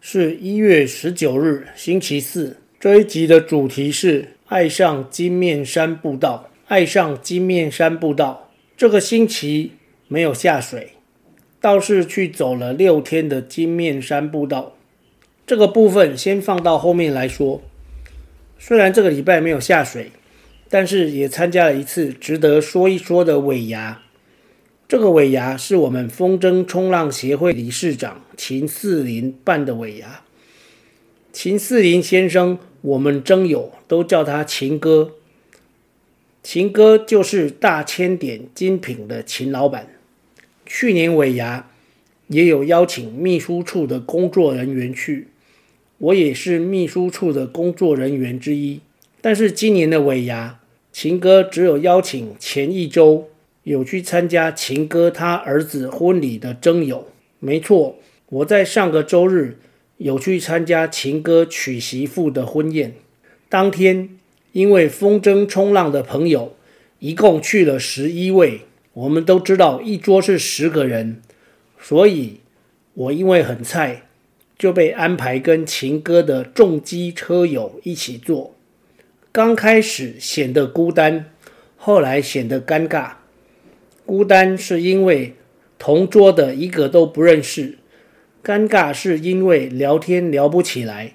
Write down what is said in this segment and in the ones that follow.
是一月十九日，星期四。这一集的主题是爱上金面山步道。爱上金面山步道。这个星期没有下水，倒是去走了六天的金面山步道。这个部分先放到后面来说。虽然这个礼拜没有下水，但是也参加了一次值得说一说的尾牙。这个尾牙是我们风筝冲浪协会理事长秦四林办的尾牙。秦四林先生，我们征友都叫他秦哥。秦哥就是大千点精品的秦老板。去年尾牙也有邀请秘书处的工作人员去，我也是秘书处的工作人员之一。但是今年的尾牙，秦哥只有邀请前一周。有去参加秦哥他儿子婚礼的征友，没错，我在上个周日有去参加秦哥娶媳妇的婚宴。当天，因为风筝冲浪的朋友一共去了十一位，我们都知道一桌是十个人，所以我因为很菜，就被安排跟秦哥的重机车友一起坐。刚开始显得孤单，后来显得尴尬。孤单是因为同桌的一个都不认识，尴尬是因为聊天聊不起来。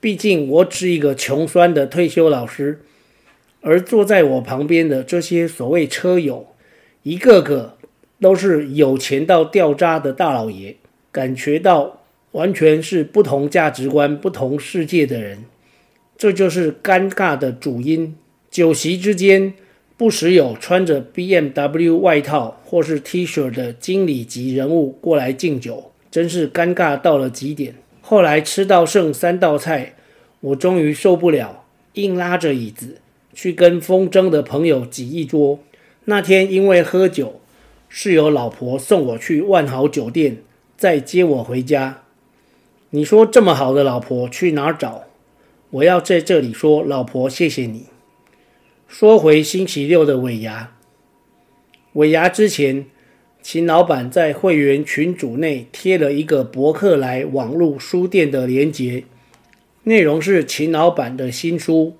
毕竟我只是一个穷酸的退休老师，而坐在我旁边的这些所谓车友，一个个都是有钱到掉渣的大老爷，感觉到完全是不同价值观、不同世界的人，这就是尴尬的主因。酒席之间。不时有穿着 BMW 外套或是 T 恤的经理级人物过来敬酒，真是尴尬到了极点。后来吃到剩三道菜，我终于受不了，硬拉着椅子去跟风筝的朋友挤一桌。那天因为喝酒，室友老婆送我去万豪酒店，再接我回家。你说这么好的老婆去哪儿找？我要在这里说，老婆谢谢你。说回星期六的尾牙，尾牙之前，秦老板在会员群组内贴了一个博客来网络书店的连结，内容是秦老板的新书，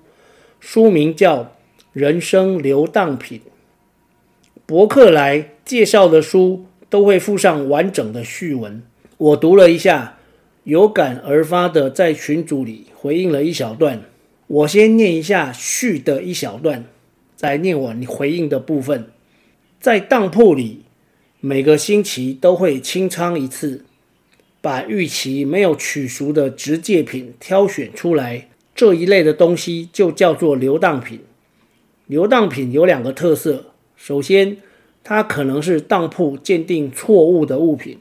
书名叫《人生流荡品》。博客来介绍的书都会附上完整的序文，我读了一下，有感而发的在群组里回应了一小段。我先念一下序的一小段，再念我你回应的部分。在当铺里，每个星期都会清仓一次，把逾期没有取赎的质借品挑选出来，这一类的东西就叫做流当品。流当品有两个特色：首先，它可能是当铺鉴定错误的物品，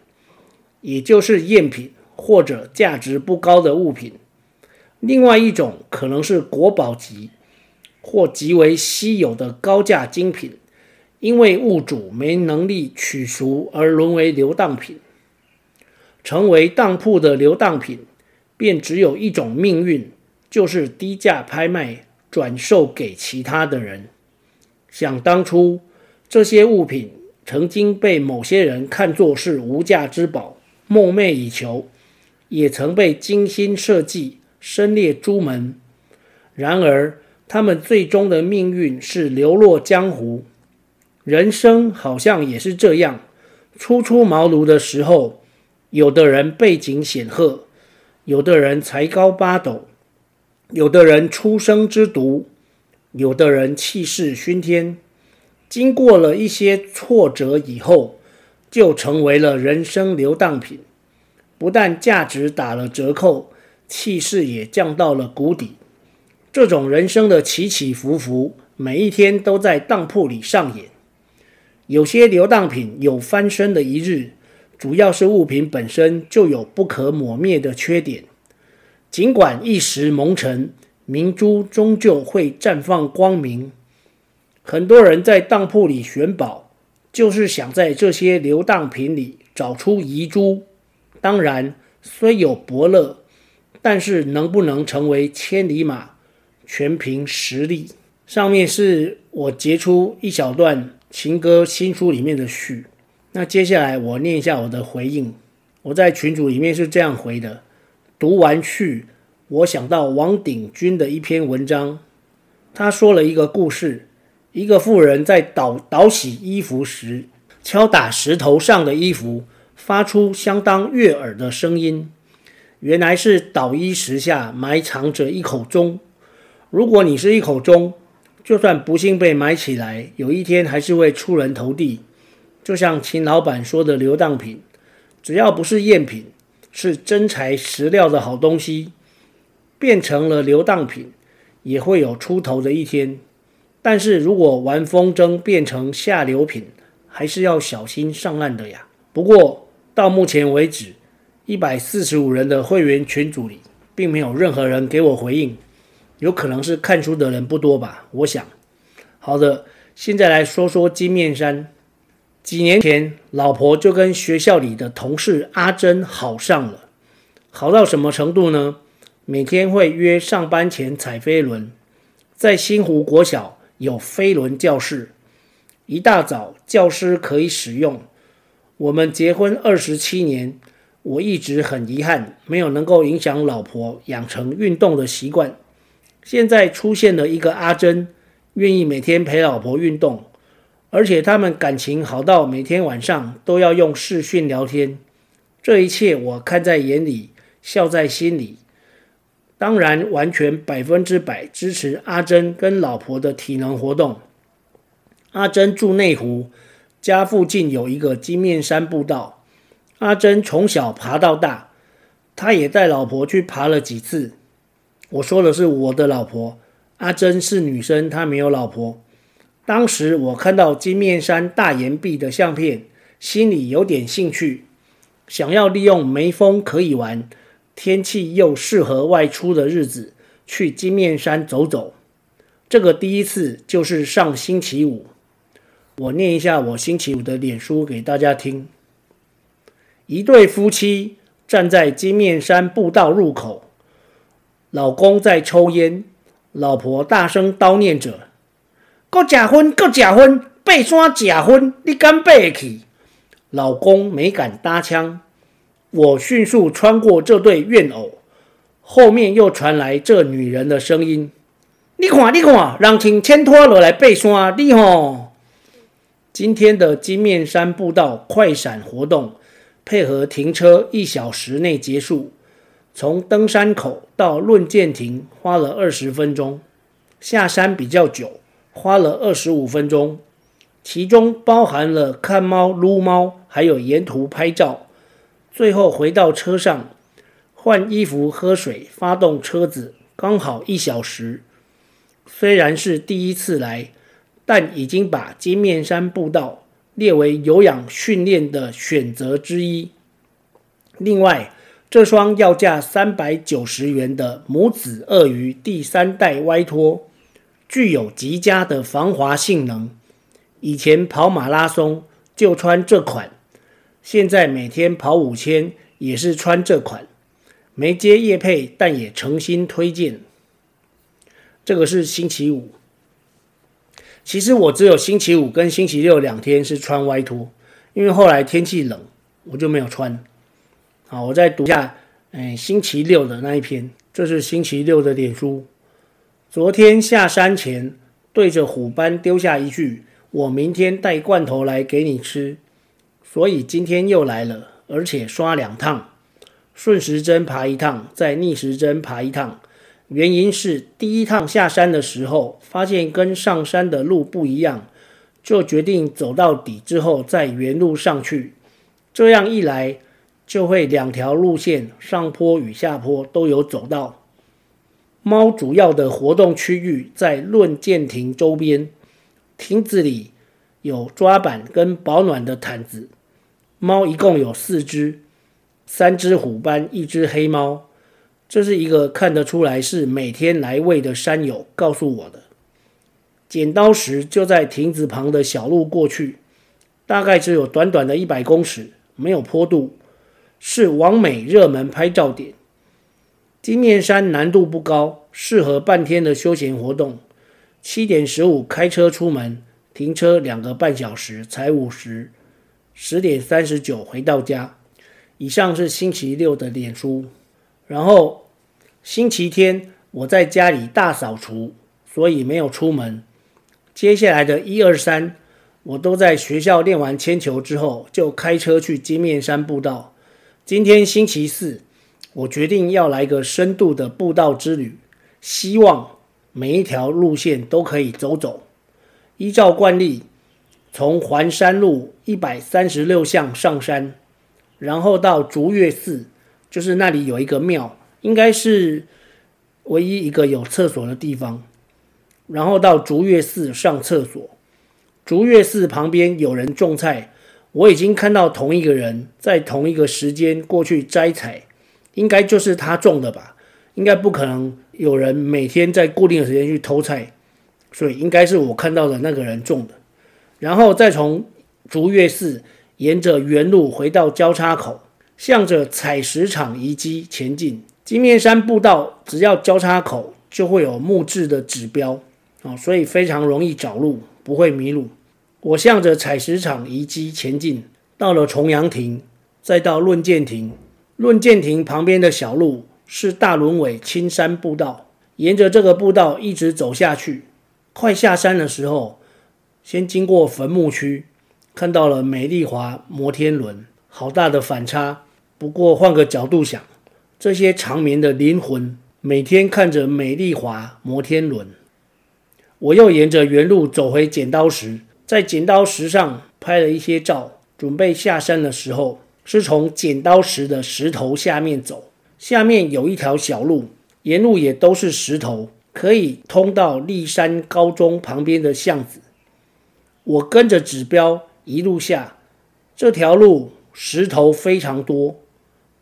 也就是赝品或者价值不高的物品。另外一种可能是国宝级或极为稀有的高价精品，因为物主没能力取赎而沦为流当品。成为当铺的流当品，便只有一种命运，就是低价拍卖转售给其他的人。想当初，这些物品曾经被某些人看作是无价之宝，梦寐以求，也曾被精心设计。身列朱门，然而他们最终的命运是流落江湖。人生好像也是这样，初出茅庐的时候，有的人背景显赫，有的人才高八斗，有的人出生之毒，有的人气势熏天。经过了一些挫折以后，就成为了人生流荡品，不但价值打了折扣。气势也降到了谷底，这种人生的起起伏伏，每一天都在当铺里上演。有些流当品有翻身的一日，主要是物品本身就有不可磨灭的缺点。尽管一时蒙尘，明珠终究会绽放光明。很多人在当铺里选宝，就是想在这些流当品里找出遗珠。当然，虽有伯乐，但是能不能成为千里马，全凭实力。上面是我截出一小段情歌新书里面的序。那接下来我念一下我的回应。我在群组里面是这样回的：读完序，我想到王鼎钧的一篇文章，他说了一个故事。一个妇人在倒倒洗衣服时，敲打石头上的衣服，发出相当悦耳的声音。原来是倒衣石下埋藏着一口钟。如果你是一口钟，就算不幸被埋起来，有一天还是会出人头地。就像秦老板说的，流当品，只要不是赝品，是真材实料的好东西，变成了流当品，也会有出头的一天。但是如果玩风筝变成下流品，还是要小心上岸的呀。不过到目前为止，一百四十五人的会员群组里，并没有任何人给我回应，有可能是看书的人不多吧？我想。好的，现在来说说金面山。几年前，老婆就跟学校里的同事阿珍好上了，好到什么程度呢？每天会约上班前踩飞轮，在新湖国小。有飞轮教室，一大早教师可以使用。我们结婚二十七年，我一直很遗憾没有能够影响老婆养成运动的习惯。现在出现了一个阿珍，愿意每天陪老婆运动，而且他们感情好到每天晚上都要用视讯聊天。这一切我看在眼里，笑在心里。当然，完全百分之百支持阿珍跟老婆的体能活动。阿珍住内湖，家附近有一个金面山步道。阿珍从小爬到大，他也带老婆去爬了几次。我说的是我的老婆，阿珍是女生，她没有老婆。当时我看到金面山大岩壁的相片，心里有点兴趣，想要利用没风可以玩。天气又适合外出的日子，去金面山走走。这个第一次就是上星期五。我念一下我星期五的脸书给大家听。一对夫妻站在金面山步道入口，老公在抽烟，老婆大声叨念着：“够假婚，够假婚，爬山假婚，你敢爬去？”老公没敢搭腔。我迅速穿过这对怨偶，后面又传来这女人的声音：“你看，你看，人请牵拖落来爬山，你吼！”今天的金面山步道快闪活动，配合停车一小时内结束。从登山口到论剑亭花了二十分钟，下山比较久，花了二十五分钟，其中包含了看猫、撸猫，还有沿途拍照。最后回到车上，换衣服、喝水、发动车子，刚好一小时。虽然是第一次来，但已经把金面山步道列为有氧训练的选择之一。另外，这双要价三百九十元的母子鳄鱼第三代歪拖，具有极佳的防滑性能。以前跑马拉松就穿这款。现在每天跑五千也是穿这款，没接业配，但也诚心推荐。这个是星期五。其实我只有星期五跟星期六两天是穿歪拖，因为后来天气冷，我就没有穿。好，我再读一下，哎，星期六的那一篇，这是星期六的脸书。昨天下山前，对着虎斑丢下一句：“我明天带罐头来给你吃。”所以今天又来了，而且刷两趟，顺时针爬一趟，再逆时针爬一趟。原因是第一趟下山的时候，发现跟上山的路不一样，就决定走到底之后再原路上去。这样一来，就会两条路线上坡与下坡都有走到。猫主要的活动区域在论剑亭周边，亭子里有抓板跟保暖的毯子。猫一共有四只，三只虎斑，一只黑猫。这是一个看得出来是每天来喂的山友告诉我的。剪刀石就在亭子旁的小路过去，大概只有短短的一百公尺，没有坡度，是网美热门拍照点。金面山难度不高，适合半天的休闲活动。七点十五开车出门，停车两个半小时才五十。十点三十九回到家。以上是星期六的脸书，然后星期天我在家里大扫除，所以没有出门。接下来的一二三，我都在学校练完铅球之后，就开车去金面山步道。今天星期四，我决定要来个深度的步道之旅，希望每一条路线都可以走走。依照惯例，从环山路一百三十六巷上山，然后到竹月寺，就是那里有一个庙，应该是唯一一个有厕所的地方。然后到竹月寺上厕所，竹月寺旁边有人种菜，我已经看到同一个人在同一个时间过去摘采，应该就是他种的吧？应该不可能有人每天在固定的时间去偷菜，所以应该是我看到的那个人种的。然后再从竹月寺沿着原路回到交叉口，向着采石场遗迹前进。金面山步道只要交叉口就会有木质的指标。哦，所以非常容易找路，不会迷路。我向着采石场遗迹前进，到了重阳亭，再到论剑亭。论剑亭旁边的小路是大仑尾青山步道，沿着这个步道一直走下去。快下山的时候，先经过坟墓区，看到了美丽华摩天轮，好大的反差。不过换个角度想，这些长眠的灵魂每天看着美丽华摩天轮。我又沿着原路走回剪刀石，在剪刀石上拍了一些照，准备下山的时候，是从剪刀石的石头下面走，下面有一条小路，沿路也都是石头，可以通到立山高中旁边的巷子。我跟着指标一路下，这条路石头非常多，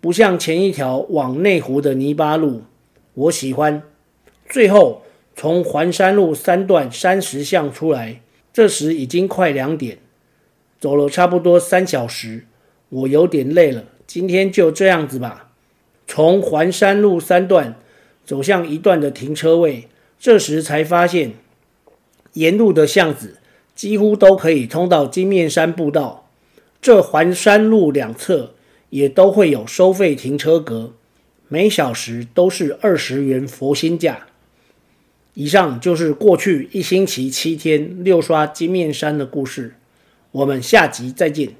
不像前一条往内湖的泥巴路，我喜欢。最后。从环山路三段山石巷出来，这时已经快两点，走了差不多三小时，我有点累了。今天就这样子吧。从环山路三段走向一段的停车位，这时才发现，沿路的巷子几乎都可以通到金面山步道。这环山路两侧也都会有收费停车格，每小时都是二十元佛心价。以上就是过去一星期七天六刷金面山的故事，我们下集再见。